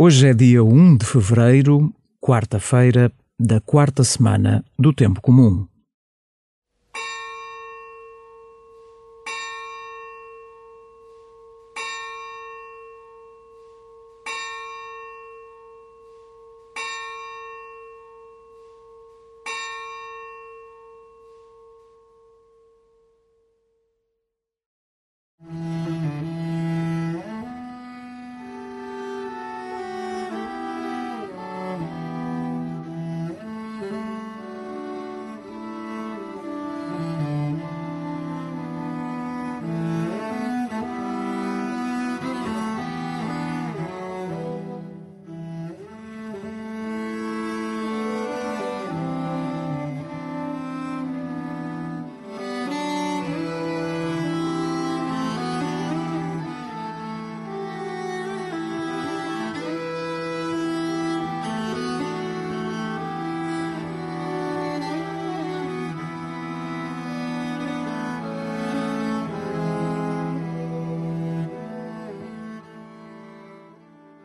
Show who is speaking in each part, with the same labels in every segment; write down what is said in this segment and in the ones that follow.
Speaker 1: Hoje é dia 1 de fevereiro, quarta-feira da quarta semana do Tempo Comum.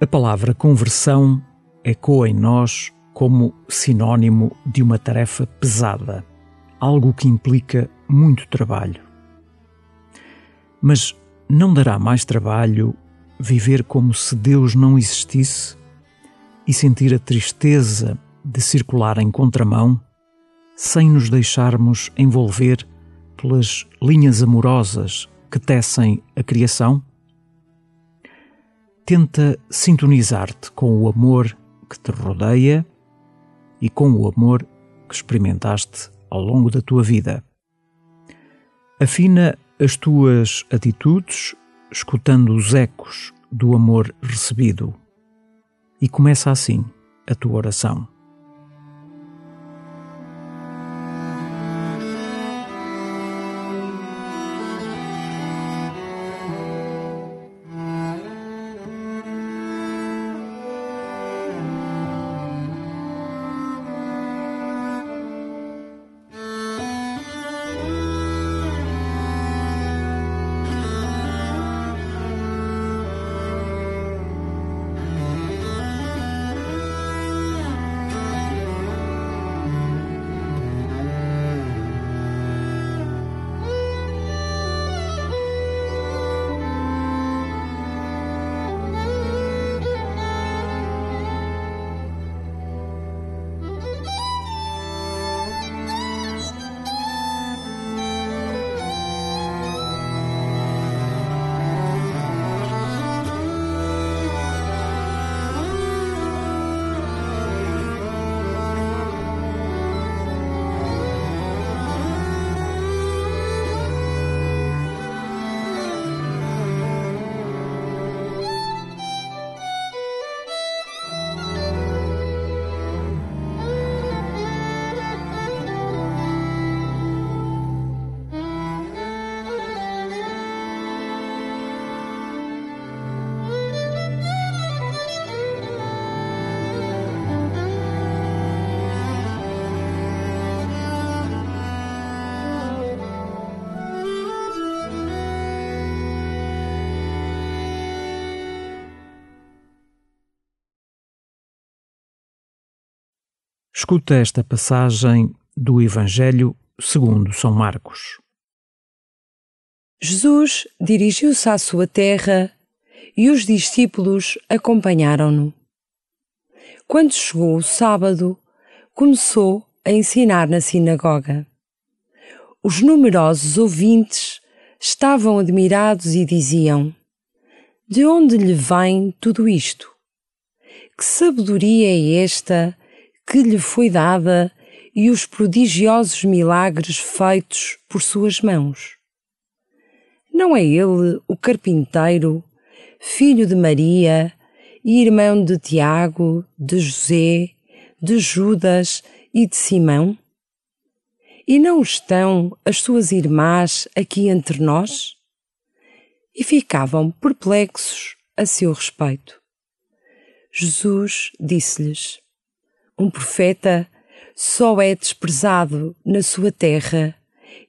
Speaker 1: A palavra conversão ecoa em nós como sinônimo de uma tarefa pesada, algo que implica muito trabalho. Mas não dará mais trabalho viver como se Deus não existisse e sentir a tristeza de circular em contramão sem nos deixarmos envolver pelas linhas amorosas que tecem a criação? Tenta sintonizar-te com o amor que te rodeia e com o amor que experimentaste ao longo da tua vida. Afina as tuas atitudes escutando os ecos do amor recebido e começa assim a tua oração. Escuta esta passagem do Evangelho segundo São Marcos.
Speaker 2: Jesus dirigiu-se à sua terra e os discípulos acompanharam-no. Quando chegou o sábado, começou a ensinar na sinagoga. Os numerosos ouvintes estavam admirados e diziam: De onde lhe vem tudo isto? Que sabedoria é esta que lhe foi dada e os prodigiosos milagres feitos por suas mãos. Não é ele o carpinteiro, filho de Maria e irmão de Tiago, de José, de Judas e de Simão? E não estão as suas irmãs aqui entre nós? E ficavam perplexos a seu respeito. Jesus disse-lhes: um profeta só é desprezado na sua terra,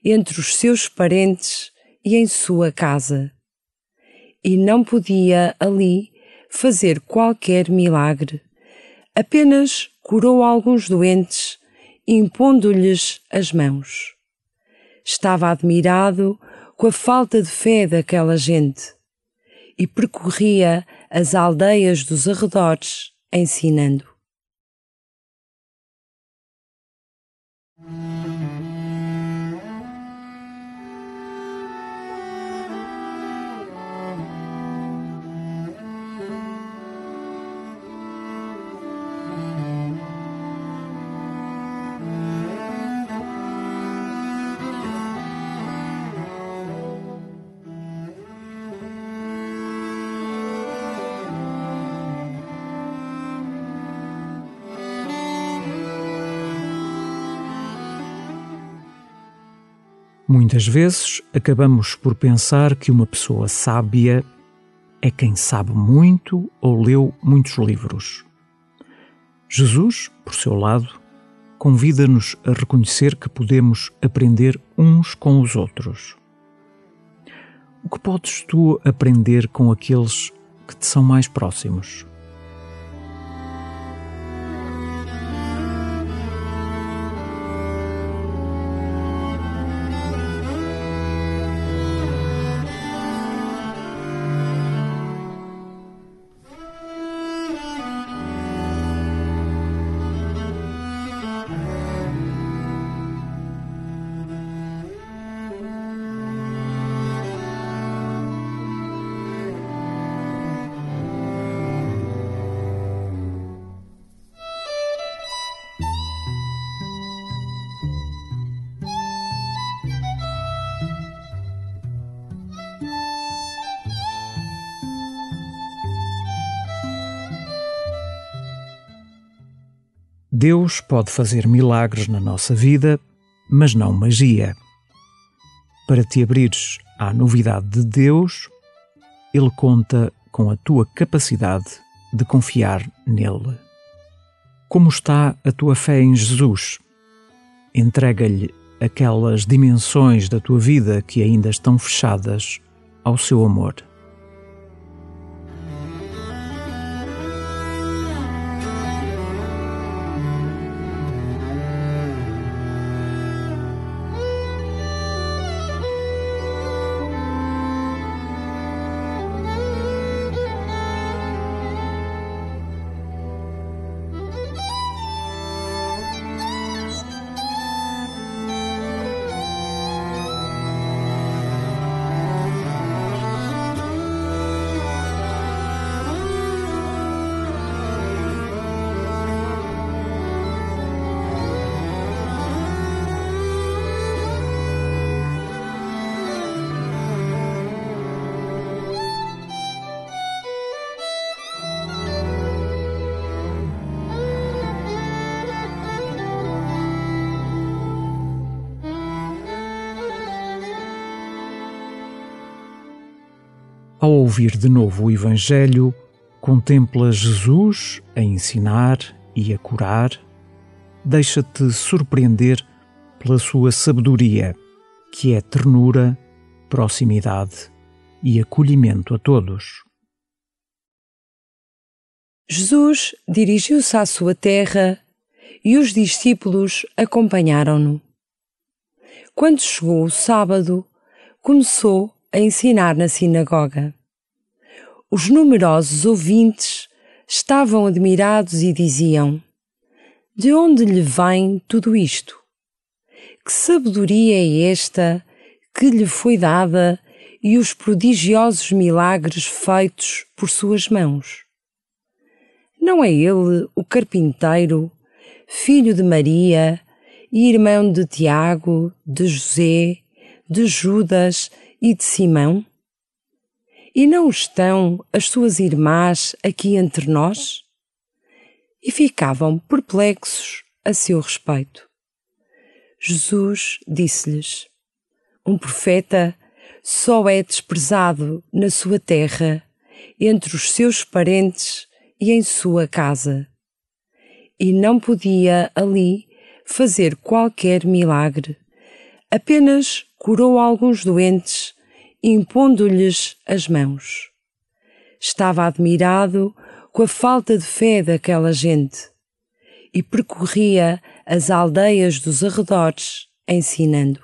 Speaker 2: entre os seus parentes e em sua casa. E não podia ali fazer qualquer milagre. Apenas curou alguns doentes, impondo-lhes as mãos. Estava admirado com a falta de fé daquela gente e percorria as aldeias dos arredores ensinando.
Speaker 1: うん Muitas vezes acabamos por pensar que uma pessoa sábia é quem sabe muito ou leu muitos livros. Jesus, por seu lado, convida-nos a reconhecer que podemos aprender uns com os outros. O que podes tu aprender com aqueles que te são mais próximos? Deus pode fazer milagres na nossa vida, mas não magia. Para te abrires à novidade de Deus, Ele conta com a tua capacidade de confiar nele. Como está a tua fé em Jesus? Entrega-lhe aquelas dimensões da tua vida que ainda estão fechadas ao seu amor. Ao ouvir de novo o Evangelho, contempla Jesus a ensinar e a curar, deixa-te surpreender pela sua sabedoria, que é ternura, proximidade e acolhimento a todos.
Speaker 2: Jesus dirigiu-se à sua terra e os discípulos acompanharam-no. Quando chegou o sábado, começou a ensinar na sinagoga. Os numerosos ouvintes estavam admirados e diziam: De onde lhe vem tudo isto? Que sabedoria é esta que lhe foi dada e os prodigiosos milagres feitos por suas mãos? Não é ele o carpinteiro, filho de Maria e irmão de Tiago, de José, de Judas e de Simão? E não estão as suas irmãs aqui entre nós? E ficavam perplexos a seu respeito. Jesus disse-lhes: Um profeta só é desprezado na sua terra, entre os seus parentes e em sua casa. E não podia ali fazer qualquer milagre, apenas curou alguns doentes impondo-lhes as mãos. Estava admirado com a falta de fé daquela gente e percorria as aldeias dos arredores ensinando.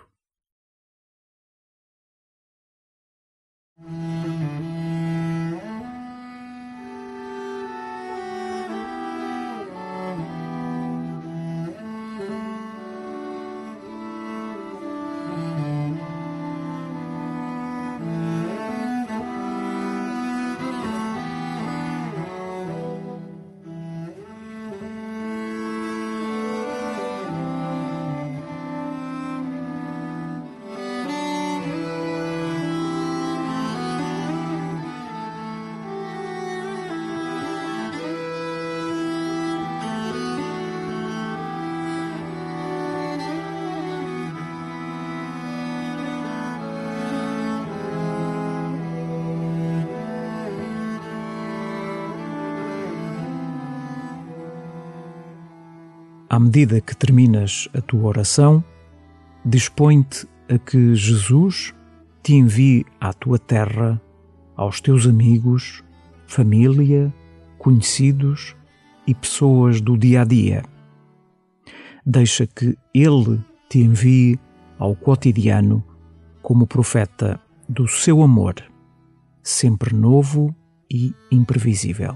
Speaker 1: À medida que terminas a tua oração, dispõe-te a que Jesus te envie à tua terra, aos teus amigos, família, conhecidos e pessoas do dia a dia. Deixa que Ele te envie ao cotidiano como profeta do seu amor, sempre novo e imprevisível.